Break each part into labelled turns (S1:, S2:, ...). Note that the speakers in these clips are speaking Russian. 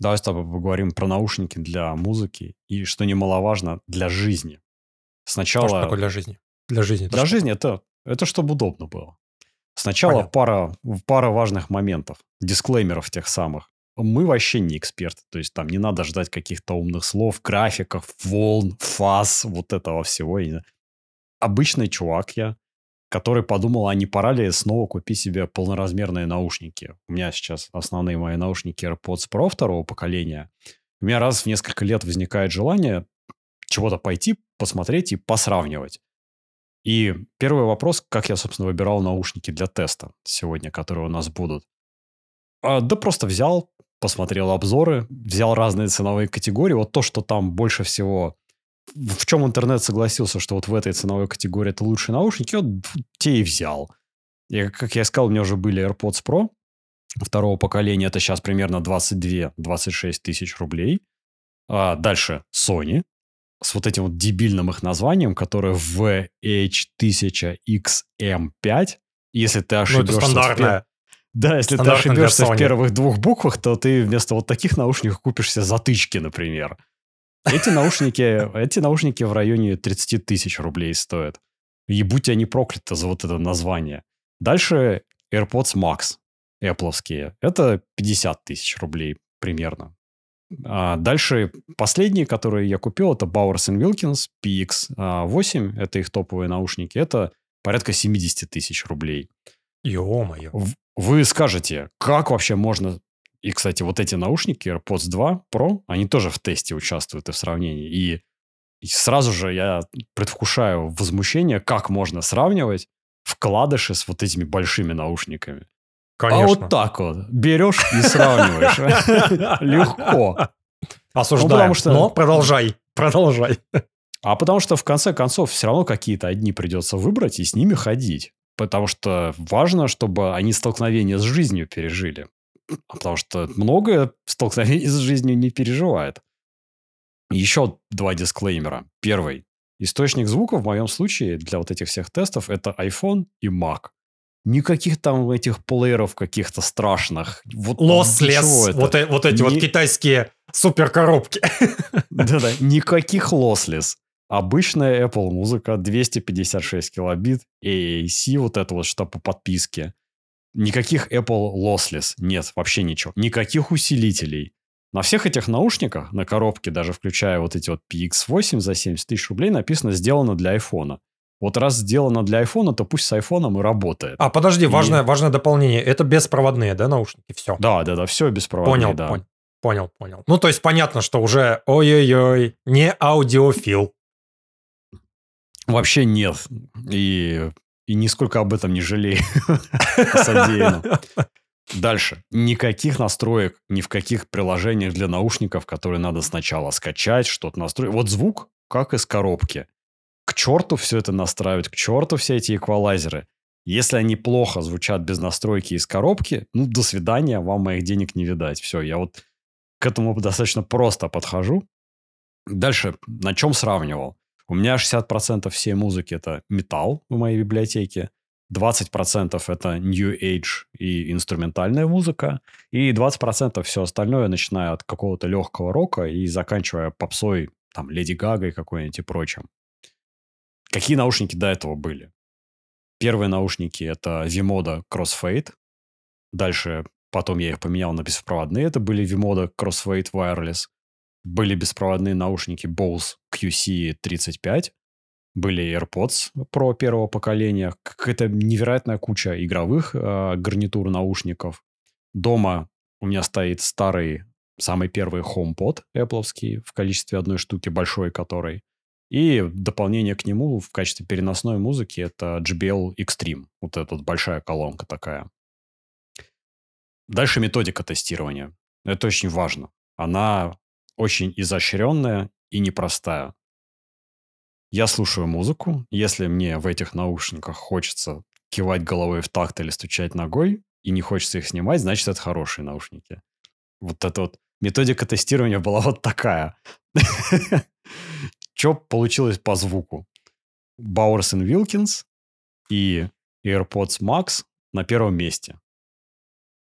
S1: Давай с тобой поговорим про наушники для музыки и, что немаловажно, для жизни. Сначала...
S2: Что такое для жизни?
S1: Для жизни. Для жизни это, это чтобы удобно было. Сначала пара, пара важных моментов, дисклеймеров тех самых. Мы вообще не эксперты, то есть там не надо ждать каких-то умных слов, графиков, волн, фаз, вот этого всего. Обычный чувак я, который подумал, а не пора ли снова купить себе полноразмерные наушники. У меня сейчас основные мои наушники AirPods Pro второго поколения. У меня раз в несколько лет возникает желание чего-то пойти, посмотреть и посравнивать. И первый вопрос, как я, собственно, выбирал наушники для теста сегодня, которые у нас будут. А, да просто взял, посмотрел обзоры, взял разные ценовые категории. Вот то, что там больше всего в чем интернет согласился, что вот в этой ценовой категории это лучшие наушники, вот те и взял. И, как я сказал, у меня уже были AirPods Pro второго поколения, это сейчас примерно 22-26 тысяч рублей. А дальше Sony с вот этим вот дебильным их названием, которое VH1000XM5. Если ты ошибешься... Ну, это стандартное. Да, если ты ошибешься в первых двух буквах, то ты вместо вот таких наушников купишь себе затычки, например. Эти наушники, эти наушники в районе 30 тысяч рублей стоят. И будь они прокляты за вот это название. Дальше AirPods Max, Apple. Это 50 тысяч рублей примерно. А дальше последние, которые я купил, это Bowers Wilkins PX8. Это их топовые наушники. Это порядка 70 тысяч рублей.
S2: Ё-моё.
S1: Вы скажете, как вообще можно и, кстати, вот эти наушники AirPods 2 Pro, они тоже в тесте участвуют и в сравнении. И, и сразу же я предвкушаю возмущение, как можно сравнивать вкладыши с вот этими большими наушниками. Конечно. А вот так вот. Берешь и сравниваешь. Легко.
S2: Осуждаем. Ну, что... Но продолжай. Продолжай.
S1: А потому что в конце концов все равно какие-то одни придется выбрать и с ними ходить. Потому что важно, чтобы они столкновение с жизнью пережили. Потому что многое столкновение с жизнью не переживает. Еще два дисклеймера. Первый. Источник звука в моем случае для вот этих всех тестов это iPhone и Mac. Никаких там этих плееров каких-то страшных.
S2: Вот Lossless. Вот, э, вот эти не... вот китайские суперкоробки.
S1: Да-да, никаких lossless. Обычная Apple музыка, 256 килобит, AAC, вот это вот что по подписке. Никаких Apple Lossless. Нет, вообще ничего. Никаких усилителей. На всех этих наушниках, на коробке, даже включая вот эти вот PX8 за 70 тысяч рублей, написано «сделано для iPhone». Вот раз сделано для iPhone, то пусть с iPhone и работает.
S2: А, подожди, и... важное, важное дополнение. Это беспроводные, да, наушники? Все.
S1: Да, да, да, все беспроводные,
S2: понял,
S1: да.
S2: Понял, понял, понял. Ну, то есть понятно, что уже ой-ой-ой, не аудиофил.
S1: Вообще нет. И и нисколько об этом не жалею. Дальше. Никаких настроек ни в каких приложениях для наушников, которые надо сначала скачать, что-то настроить. Вот звук, как из коробки. К черту все это настраивать, к черту все эти эквалайзеры. Если они плохо звучат без настройки из коробки, ну, до свидания, вам моих денег не видать. Все, я вот к этому достаточно просто подхожу. Дальше, на чем сравнивал? У меня 60% всей музыки это металл в моей библиотеке, 20% это New Age и инструментальная музыка, и 20% все остальное, начиная от какого-то легкого рока и заканчивая попсой, там, Леди Гагой какой-нибудь и прочим. Какие наушники до этого были? Первые наушники это Vimoda Crossfade. Дальше потом я их поменял на беспроводные. Это были Vimoda Crossfade Wireless. Были беспроводные наушники Bose QC35, были AirPods Pro первого поколения, какая-то невероятная куча игровых э, гарнитур наушников. Дома у меня стоит старый, самый первый HomePod Apple в количестве одной штуки, большой которой. И дополнение к нему в качестве переносной музыки это JBL Extreme. Вот эта вот большая колонка такая. Дальше методика тестирования. Это очень важно. Она очень изощренная и непростая. Я слушаю музыку. Если мне в этих наушниках хочется кивать головой в такт или стучать ногой, и не хочется их снимать, значит, это хорошие наушники. Вот эта вот методика тестирования была вот такая. Что получилось по звуку? Bowers Wilkins и AirPods Max на первом месте.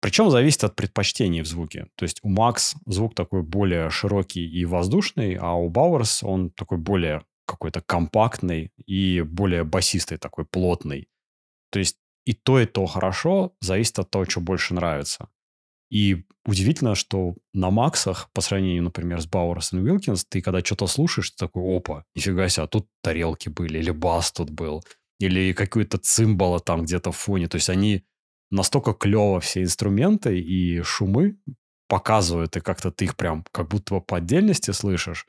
S1: Причем зависит от предпочтений в звуке. То есть у Max звук такой более широкий и воздушный, а у Bowers он такой более какой-то компактный и более басистый, такой плотный. То есть и то, и то хорошо, зависит от того, что больше нравится. И удивительно, что на Максах, по сравнению, например, с Бауэрс и Уилкинс, ты когда что-то слушаешь, ты такой, опа, нифига себе, а тут тарелки были, или бас тут был, или какой-то цимбала там где-то в фоне. То есть они настолько клево все инструменты и шумы показывают, и как-то ты их прям как будто бы по отдельности слышишь,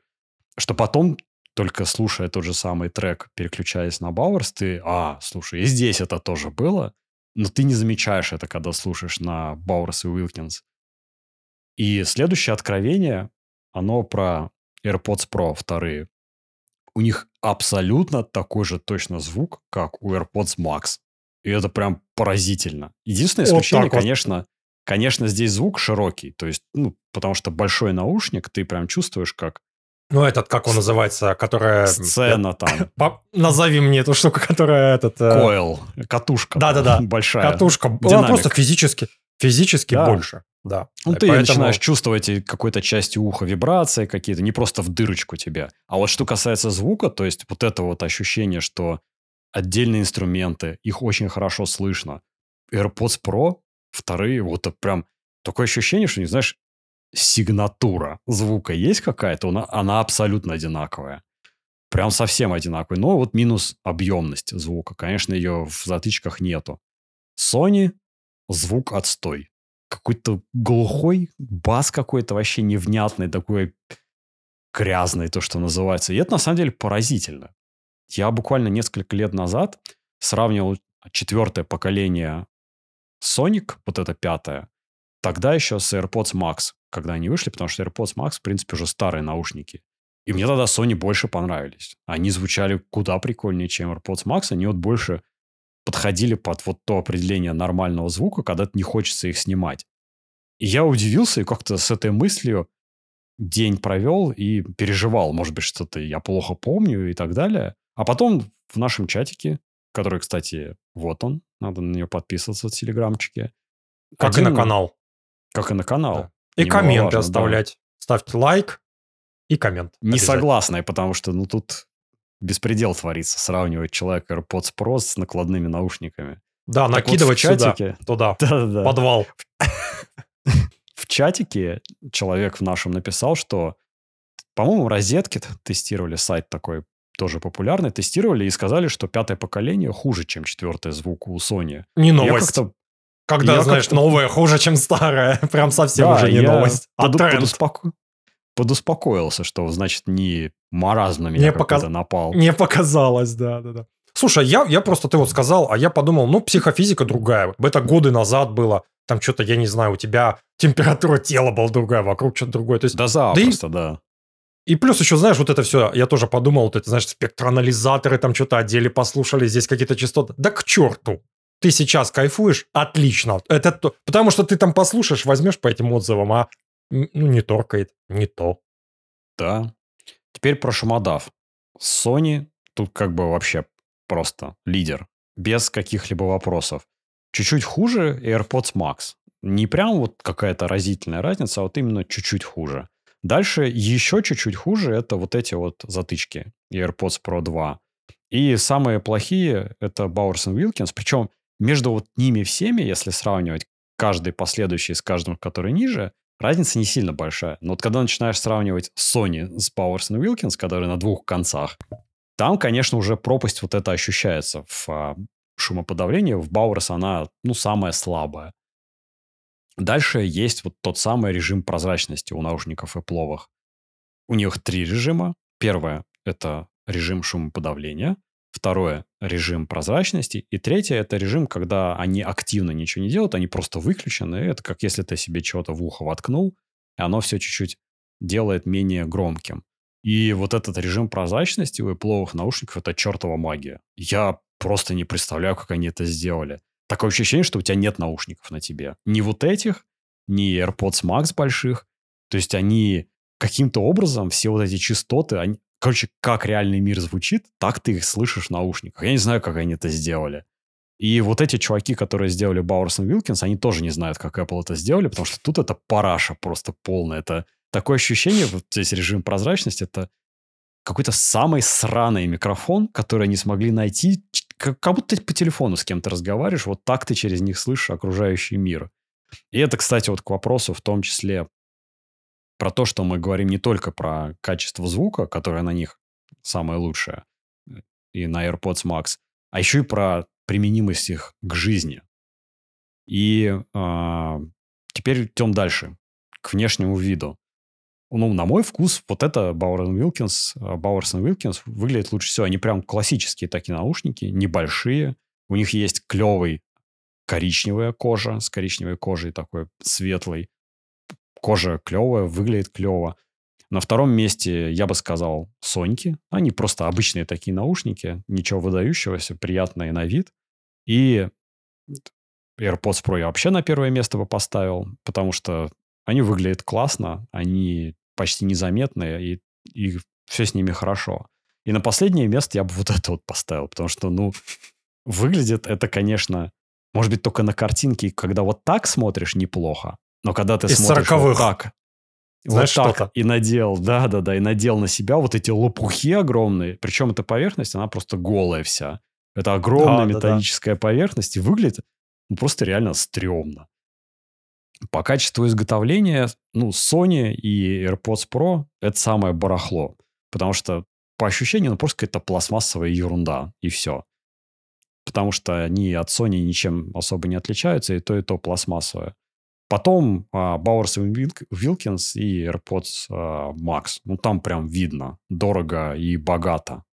S1: что потом только слушая тот же самый трек, переключаясь на Бауэрс, ты, а, слушай, и здесь это тоже было, но ты не замечаешь это, когда слушаешь на Бауэрс и Уилкинс. И следующее откровение, оно про AirPods Pro вторые. У них абсолютно такой же точно звук, как у AirPods Max. И это прям поразительно. Единственное исключение, вот конечно, вот. конечно, здесь звук широкий. То есть, ну, потому что большой наушник, ты прям чувствуешь, как
S2: ну, этот, как он называется, которая...
S1: Сцена там.
S2: Назови мне эту штуку, которая этот...
S1: Э, Койл, катушка.
S2: Да-да-да.
S1: Большая.
S2: Катушка. Динамик. Она просто физически, физически да. больше. Да.
S1: Ну, ты Поэтому... начинаешь чувствовать какой-то части уха вибрации какие-то, не просто в дырочку тебе. А вот что касается звука, то есть вот это вот ощущение, что отдельные инструменты, их очень хорошо слышно. AirPods Pro, вторые, вот прям такое ощущение, что, не знаешь, сигнатура звука есть какая-то, она, она абсолютно одинаковая. Прям совсем одинаковая. Но вот минус объемность звука. Конечно, ее в затычках нету. Sony звук отстой. Какой-то глухой бас какой-то вообще невнятный, такой грязный, то, что называется. И это на самом деле поразительно. Я буквально несколько лет назад сравнивал четвертое поколение Sonic, вот это пятое, тогда еще с AirPods Max когда они вышли, потому что AirPods Max, в принципе, уже старые наушники. И мне тогда Sony больше понравились. Они звучали куда прикольнее, чем AirPods Max. Они вот больше подходили под вот то определение нормального звука, когда не хочется их снимать. И я удивился и как-то с этой мыслью день провел и переживал. Может быть, что-то я плохо помню и так далее. А потом в нашем чатике, который, кстати, вот он, надо на нее подписываться в Телеграмчике.
S2: Как один, и на канал.
S1: Как и на канал. Да.
S2: И комменты оставлять. Да. Ставьте лайк и коммент.
S1: Не согласны, потому что ну тут беспредел творится. Сравнивать человека AirPods Pro с накладными наушниками.
S2: Да, так накидывать вот в чатике, сюда, туда, да, да. подвал.
S1: В чатике человек в нашем написал, что, по-моему, розетки тестировали, сайт такой тоже популярный, тестировали и сказали, что пятое поколение хуже, чем четвертое звук у Sony.
S2: Не новость. Я когда, я знаешь, новое хуже, чем старое. Прям совсем да, уже не новость, а
S1: под, подуспоко... подуспокоился, что, значит, не маразм на меня не показ... напал.
S2: Не показалось, да, да, да. Слушай, я, я просто, ты вот сказал, а я подумал, ну, психофизика другая. Это годы назад было. Там что-то, я не знаю, у тебя температура тела была другая, вокруг что-то другое. То есть,
S1: да запросто, да. И... да.
S2: И плюс еще, знаешь, вот это все, я тоже подумал, вот это, знаешь, спектроанализаторы там что-то одели, послушали, здесь какие-то частоты. Да к черту ты сейчас кайфуешь, отлично. Это то, потому что ты там послушаешь, возьмешь по этим отзывам, а ну, не торкает, не то.
S1: Да. Теперь про шумодав. Sony тут как бы вообще просто лидер. Без каких-либо вопросов. Чуть-чуть хуже AirPods Max. Не прям вот какая-то разительная разница, а вот именно чуть-чуть хуже. Дальше еще чуть-чуть хуже это вот эти вот затычки AirPods Pro 2. И самые плохие это Bowers Wilkins. Причем между вот ними всеми, если сравнивать каждый последующий с каждым, который ниже, разница не сильно большая. Но вот когда начинаешь сравнивать Sony с Powers and Wilkins, которые на двух концах, там, конечно, уже пропасть вот это ощущается в а, шумоподавлении. В Bowers она, ну, самая слабая. Дальше есть вот тот самый режим прозрачности у наушников и пловых. У них три режима. Первое – это режим шумоподавления. Второе – режим прозрачности. И третье – это режим, когда они активно ничего не делают, они просто выключены. Это как если ты себе чего-то в ухо воткнул, и оно все чуть-чуть делает менее громким. И вот этот режим прозрачности у пловых наушников – это чертова магия. Я просто не представляю, как они это сделали. Такое ощущение, что у тебя нет наушников на тебе. Ни вот этих, ни AirPods Max больших. То есть они каким-то образом все вот эти частоты, они, Короче, как реальный мир звучит, так ты их слышишь в наушниках. Я не знаю, как они это сделали. И вот эти чуваки, которые сделали Bowers Wilkins, они тоже не знают, как Apple это сделали, потому что тут это параша просто полная. Это такое ощущение, вот здесь режим прозрачности, это какой-то самый сраный микрофон, который они смогли найти, как, как будто ты по телефону с кем-то разговариваешь, вот так ты через них слышишь окружающий мир. И это, кстати, вот к вопросу в том числе про то, что мы говорим не только про качество звука, которое на них самое лучшее, и на AirPods Max, а еще и про применимость их к жизни. И э, теперь идем дальше, к внешнему виду. Ну, на мой вкус, вот это Bowers Wilkins, Bowers Wilkins выглядит лучше всего. Они прям классические такие наушники, небольшие. У них есть клевый коричневая кожа, с коричневой кожей такой светлой кожа клевая, выглядит клево. На втором месте, я бы сказал, Соньки. Они просто обычные такие наушники, ничего выдающегося, приятные на вид. И AirPods Pro я вообще на первое место бы поставил, потому что они выглядят классно, они почти незаметные, и, и все с ними хорошо. И на последнее место я бы вот это вот поставил, потому что, ну, выглядит это, конечно, может быть, только на картинке, когда вот так смотришь, неплохо, но когда ты
S2: Из
S1: смотришь
S2: 40-х.
S1: вот так,
S2: Знаешь
S1: вот так
S2: что-то?
S1: и надел, да-да-да, и надел на себя вот эти лопухи огромные. Причем эта поверхность, она просто голая вся. Это огромная
S2: Да-да-да.
S1: металлическая поверхность, и выглядит ну, просто реально стрёмно. По качеству изготовления, ну, Sony и AirPods Pro — это самое барахло. Потому что по ощущению, ну, просто какая-то пластмассовая ерунда, и все. Потому что они от Sony ничем особо не отличаются, и то, и то пластмассовое. Потом а, Bowers Wilk- Wilkins и AirPods а, Max. Ну, там прям видно. Дорого и богато.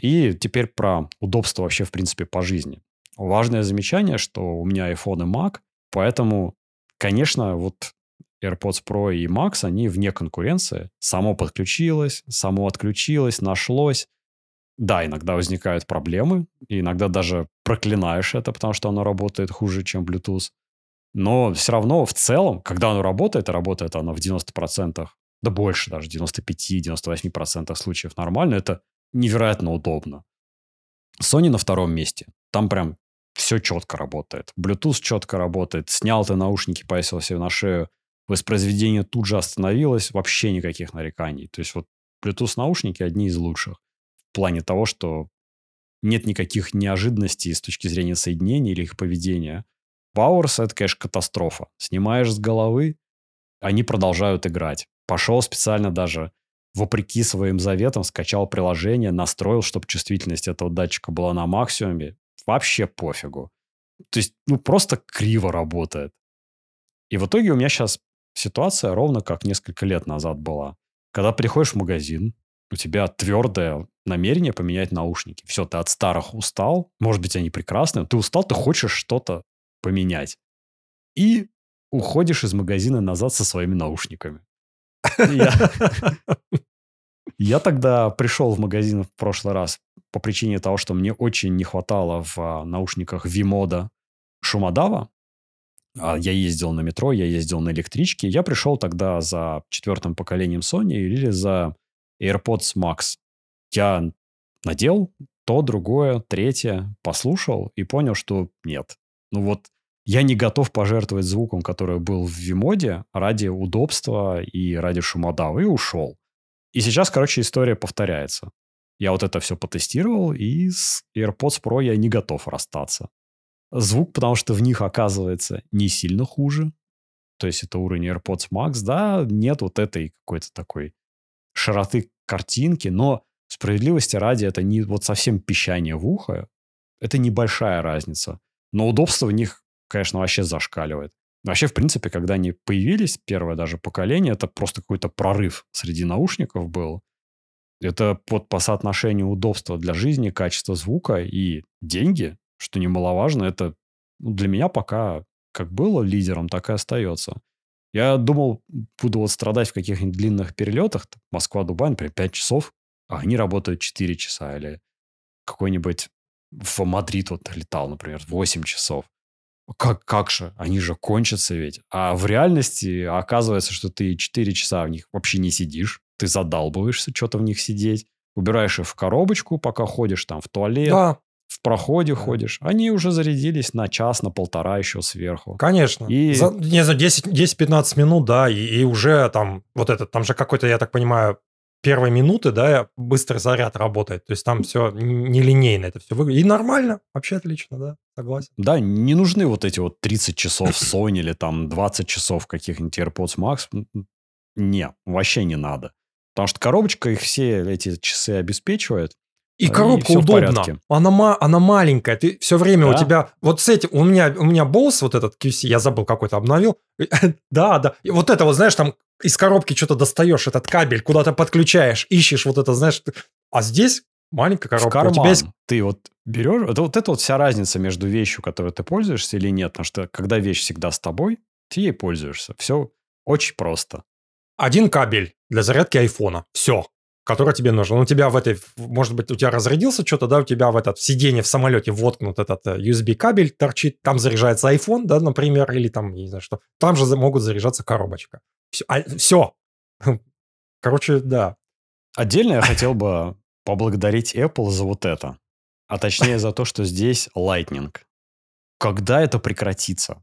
S1: И теперь про удобство вообще, в принципе, по жизни. Важное замечание, что у меня iPhone и Mac, поэтому, конечно, вот AirPods Pro и Max, они вне конкуренции. Само подключилось, само отключилось, нашлось. Да, иногда возникают проблемы, иногда даже проклинаешь это, потому что оно работает хуже, чем Bluetooth. Но все равно в целом, когда оно работает, работает оно в 90%, да больше даже, 95-98% случаев нормально, это невероятно удобно. Sony на втором месте. Там прям все четко работает. Bluetooth четко работает. Снял ты наушники, повесил себе на шею. Воспроизведение тут же остановилось. Вообще никаких нареканий. То есть вот Bluetooth наушники одни из лучших. В плане того, что нет никаких неожиданностей с точки зрения соединения или их поведения. Powers это, конечно, катастрофа. Снимаешь с головы, они продолжают играть. Пошел специально даже, вопреки своим заветам, скачал приложение, настроил, чтобы чувствительность этого датчика была на максимуме. Вообще пофигу. То есть, ну, просто криво работает. И в итоге у меня сейчас ситуация ровно как несколько лет назад была. Когда приходишь в магазин, у тебя твердое намерение поменять наушники. Все, ты от старых устал. Может быть, они прекрасные. но Ты устал, ты хочешь что-то поменять. И уходишь из магазина назад со своими наушниками. Я тогда пришел в магазин в прошлый раз по причине того, что мне очень не хватало в а, наушниках Vimoda шумодава. А Я ездил на метро, я ездил на электричке. Я пришел тогда за четвертым поколением Sony или за AirPods Max. Я надел то, другое, третье, послушал и понял, что нет. Ну вот я не готов пожертвовать звуком, который был в Вимоде ради удобства и ради шумодава, и ушел. И сейчас, короче, история повторяется. Я вот это все потестировал, и с AirPods Pro я не готов расстаться. Звук, потому что в них оказывается не сильно хуже. То есть это уровень AirPods Max, да, нет вот этой какой-то такой широты картинки, но справедливости ради это не вот совсем пищание в ухо. Это небольшая разница. Но удобство в них, конечно, вообще зашкаливает. Вообще, в принципе, когда они появились, первое даже поколение, это просто какой-то прорыв среди наушников был. Это под по соотношению удобства для жизни, качества звука и деньги, что немаловажно, это ну, для меня пока как было лидером, так и остается. Я думал, буду вот страдать в каких-нибудь длинных перелетах, Москва-Дубай, например, 5 часов, а они работают 4 часа, или какой-нибудь в Мадрид вот летал, например, 8 часов. Как, как же? Они же кончатся ведь. А в реальности оказывается, что ты 4 часа в них вообще не сидишь. Ты задалбываешься что-то в них сидеть. Убираешь их в коробочку, пока ходишь там в туалет,
S2: Да,
S1: в проходе
S2: Да.
S1: ходишь, они уже зарядились на час, на полтора еще сверху.
S2: Конечно.
S1: И-
S2: За, не знаю, 10 10-15 минут, да, и, и уже там вот этот, там же какой-то, я так понимаю, первые минуты, да, быстрый заряд работает. То есть там все нелинейно это все выглядит. И нормально, вообще отлично, да, согласен.
S1: Да, не нужны вот эти вот 30 часов Sony или там 20 часов каких-нибудь AirPods Max. Не, вообще не надо. Потому что коробочка их все эти часы обеспечивает.
S2: И
S1: И
S2: коробка
S1: в
S2: удобна. Она, ма- она маленькая. Ты все время у
S1: Да.
S2: тебя... Вот с этим... У меня, у меня Bose, вот этот QC, я забыл какой-то, обновил. да, да. И вот это вот, знаешь, там из коробки что-то достаешь, этот кабель, куда-то подключаешь, ищешь вот это, знаешь. А здесь маленькая
S1: В
S2: коробка. У
S1: карман.
S2: тебя есть...
S1: Ты вот берешь... Это вот это вот вся разница между вещью, которой ты пользуешься или нет. Потому что когда вещь всегда с тобой, ты ей пользуешься. Все очень просто.
S2: один кабель для зарядки айфона. Все. Который тебе нужен. Он у тебя в этой, может быть, у тебя разрядился что-то, да, у тебя в этот в сиденье в самолете воткнут этот э, USB кабель торчит, там заряжается iPhone, да, например, или там, не знаю что. Там же могут заряжаться коробочка. Все. Короче, да.
S1: Отдельно я хотел бы поблагодарить Apple за вот это. А точнее за то, что здесь Lightning. Когда это прекратится?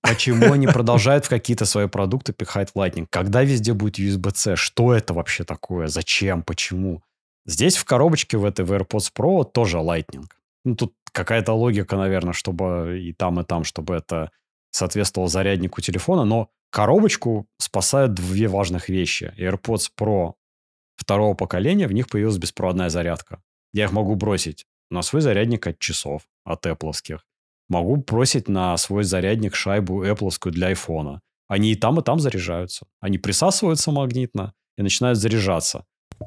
S1: Почему они продолжают в какие-то свои продукты пихать Lightning? Когда везде будет USB-C? Что это вообще такое? Зачем? Почему? Здесь в коробочке в этой в AirPods Pro тоже Lightning. Ну, тут какая-то логика, наверное, чтобы и там, и там, чтобы это соответствовало заряднику телефона. Но коробочку спасают две важных вещи. AirPods Pro второго поколения, в них появилась беспроводная зарядка. Я их могу бросить на свой зарядник от часов, от Apple. Могу бросить на свой зарядник шайбу Apple для айфона. Они и там, и там заряжаются. Они присасываются магнитно и начинают заряжаться.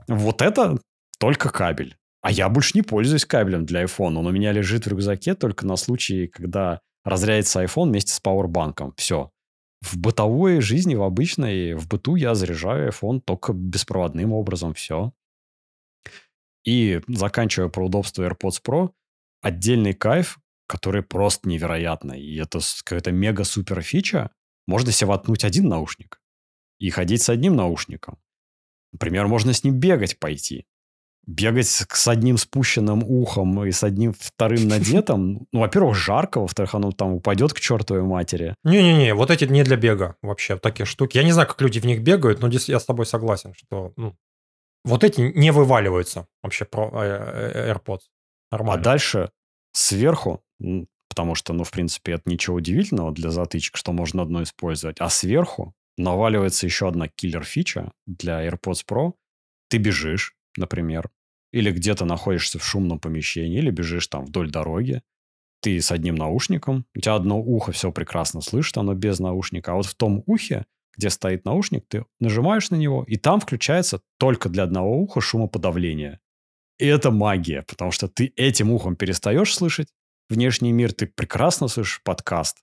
S1: Вот это только кабель. А я больше не пользуюсь кабелем для iPhone. Он у меня лежит в рюкзаке только на случай, когда разрядится iPhone вместе с пауэрбанком. Все. В бытовой жизни, в обычной, в быту я заряжаю iPhone только беспроводным образом. Все. И заканчивая про удобство AirPods Pro, отдельный кайф, который просто невероятный. И это какая-то мега-супер фича. Можно себе воткнуть один наушник и ходить с одним наушником. Например, можно с ним бегать пойти. Бегать с, с одним спущенным ухом и с одним вторым надетым. Ну, во-первых, жарко, во-вторых, оно там упадет к чертовой матери.
S2: Не-не-не, вот эти не для бега вообще, такие штуки. Я не знаю, как люди в них бегают, но здесь я с тобой согласен, что ну, вот эти не вываливаются вообще про э, э, AirPods.
S1: А
S2: Нормально.
S1: дальше сверху, потому что, ну, в принципе, это ничего удивительного для затычек, что можно одно использовать, а сверху наваливается еще одна киллер-фича для AirPods Pro. Ты бежишь, например, или где-то находишься в шумном помещении, или бежишь там вдоль дороги, ты с одним наушником, у тебя одно ухо все прекрасно слышит, оно без наушника, а вот в том ухе, где стоит наушник, ты нажимаешь на него, и там включается только для одного уха шумоподавление. И это магия, потому что ты этим ухом перестаешь слышать внешний мир, ты прекрасно слышишь подкаст,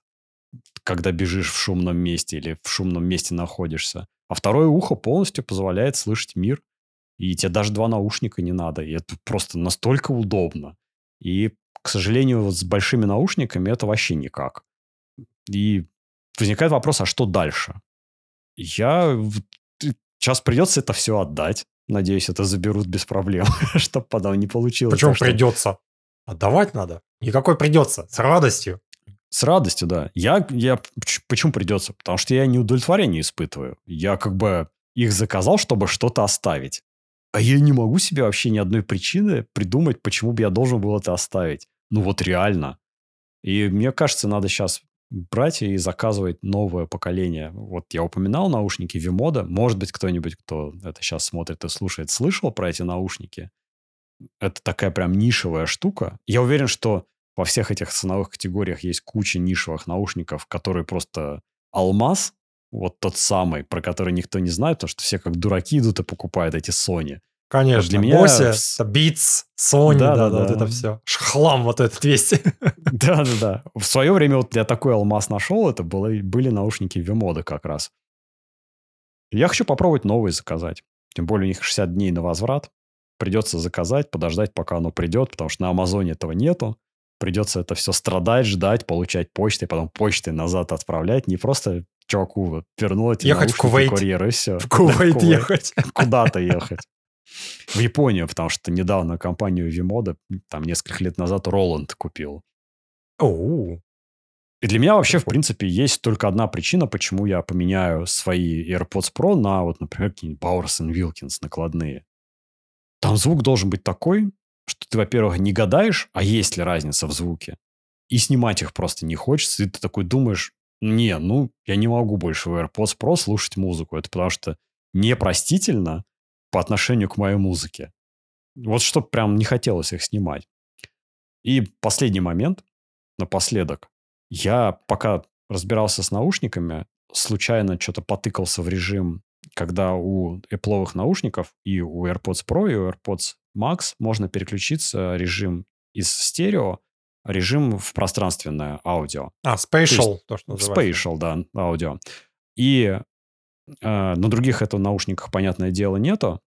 S1: когда бежишь в шумном месте или в шумном месте находишься. А второе ухо полностью позволяет слышать мир, и тебе даже два наушника не надо. И это просто настолько удобно. И, к сожалению, вот с большими наушниками это вообще никак. И возникает вопрос, а что дальше? Я... Сейчас придется это все отдать. Надеюсь, это заберут без проблем, чтобы потом не получилось.
S2: Почему
S1: так, что-
S2: придется? Отдавать надо. Никакой придется. С радостью.
S1: С радостью, да. Я, я поч- почему придется? Потому что я неудовлетворение испытываю. Я как бы их заказал, чтобы что-то оставить. А я не могу себе вообще ни одной причины придумать, почему бы я должен был это оставить. Ну вот реально. И мне кажется, надо сейчас брать и заказывать новое поколение. Вот я упоминал наушники Vimoda. Может быть, кто-нибудь, кто это сейчас смотрит и слушает, слышал про эти наушники. Это такая прям нишевая штука. Я уверен, что во всех этих ценовых категориях есть куча нишевых наушников, которые просто алмаз, вот тот самый, про который никто не знает, потому что все как дураки идут и покупают эти Sony.
S2: Конечно.
S1: Для меня
S2: это Beats, Sony, да, да,
S1: Да-да-да.
S2: вот это все. Хлам вот этот весь.
S1: Да-да-да. В свое время вот я такой алмаз нашел, это было, были наушники Vimoda как раз. Я хочу попробовать новые заказать. Тем более у них 60 дней на возврат. Придется заказать, подождать, пока оно придет, потому что на Амазоне этого нету. Придется это все страдать, ждать, получать почтой, потом почтой назад отправлять. Не просто чуваку вернул эти
S2: Ехать в Кувейт.
S1: курьер, и все.
S2: В Кувейт ехать.
S1: Куда-то ехать. В Японию, потому что недавно компанию Vimoda, там несколько лет назад Роланд купил.
S2: Оу.
S1: И для меня вообще, в принципе, есть только одна причина, почему я поменяю свои AirPods Pro на, вот, например, какие-нибудь Bowers Wilkins накладные. Там звук должен быть такой, что ты, во-первых, не гадаешь, а есть ли разница в звуке. И снимать их просто не хочется. И ты такой думаешь, не, ну, я не могу больше в AirPods Pro слушать музыку. Это потому что непростительно по отношению к моей музыке. Вот что прям не хотелось их снимать. И последний момент, напоследок. Я пока разбирался с наушниками, случайно что-то потыкался в режим, когда у Apple наушников и у AirPods Pro, и у AirPods Max можно переключиться режим из стерео, режим в пространственное аудио.
S2: А, spatial, то, есть, то что
S1: называется. Spatial, да, аудио. И на других это наушниках, понятное дело, нету.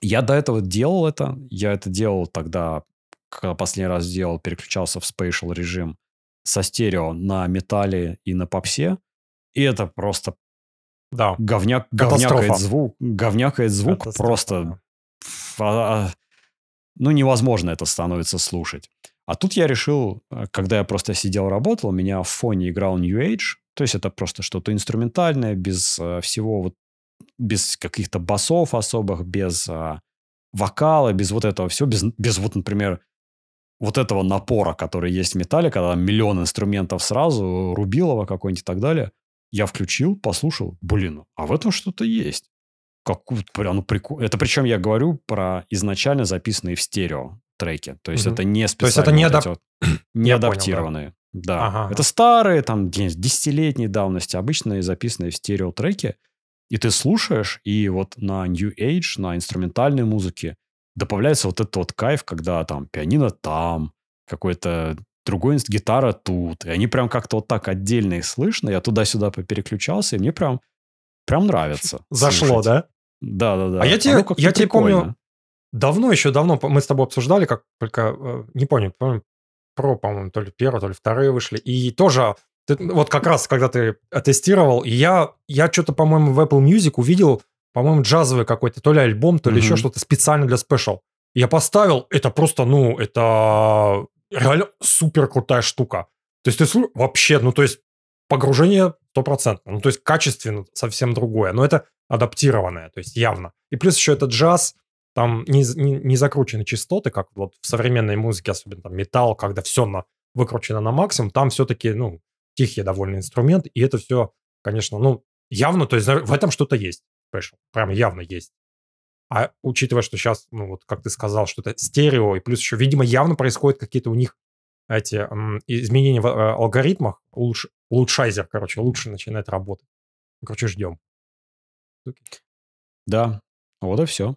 S1: Я до этого делал это. Я это делал тогда, когда последний раз делал, переключался в spatial режим со стерео на металле и на попсе. И это просто
S2: да.
S1: говняк, говнякает звук, говнякает звук просто... А, а, ну, невозможно это становится слушать. А тут я решил, э, когда я просто сидел, работал, у меня в фоне играл New Age, то есть это просто что-то инструментальное, без э, всего вот, без каких-то басов особых, без а, вокала, без вот этого всего, без, без вот, например, вот этого напора, который есть в металле, когда миллион инструментов сразу, Рубилова какой-нибудь и так далее. Я включил, послушал, блин, а в этом что-то есть. Как, прям, ну, прикольно. Это причем я говорю про изначально записанные в стерео треки. То есть угу. это не специально.
S2: То есть это не, адап... вот,
S1: не адаптированные. Понял, да. Ага. Это старые, там, десятилетней давности, обычные записанные в стерео треки. И ты слушаешь, и вот на New Age, на инструментальной музыке добавляется вот этот вот кайф, когда там пианино там, какой-то другой гитара тут. И они прям как-то вот так отдельно их слышно. Я туда-сюда попереключался, и мне прям, прям нравится.
S2: Зашло, слушать. да?
S1: Да, да, да.
S2: А я тебе, я тебе помню, давно еще давно мы с тобой обсуждали, как только, э, не помню, помню, про, по-моему, то ли первые, то ли вторые вышли. И тоже ты, вот как раз, когда ты тестировал, я, я что-то, по-моему, в Apple Music увидел по-моему, джазовый какой-то, то ли альбом, то ли mm-hmm. еще что-то специально для спешл. Я поставил, это просто, ну, это реально супер крутая штука. То есть ты вообще, ну, то есть погружение стопроцентно. Ну, то есть качественно совсем другое. Но это адаптированное, то есть явно. И плюс еще это джаз, там не, не, не закручены частоты, как вот в современной музыке, особенно там металл, когда все на, выкручено на максимум, там все-таки, ну, тихий довольно инструмент, и это все, конечно, ну, явно, то есть в этом что-то есть special. Прям явно есть. А учитывая, что сейчас, ну вот как ты сказал, что это стерео, и плюс еще, видимо, явно происходят какие-то у них эти м, изменения в э, алгоритмах, улуч, улучшайзер, короче, лучше начинает работать. Короче, ждем.
S1: Да, вот и все.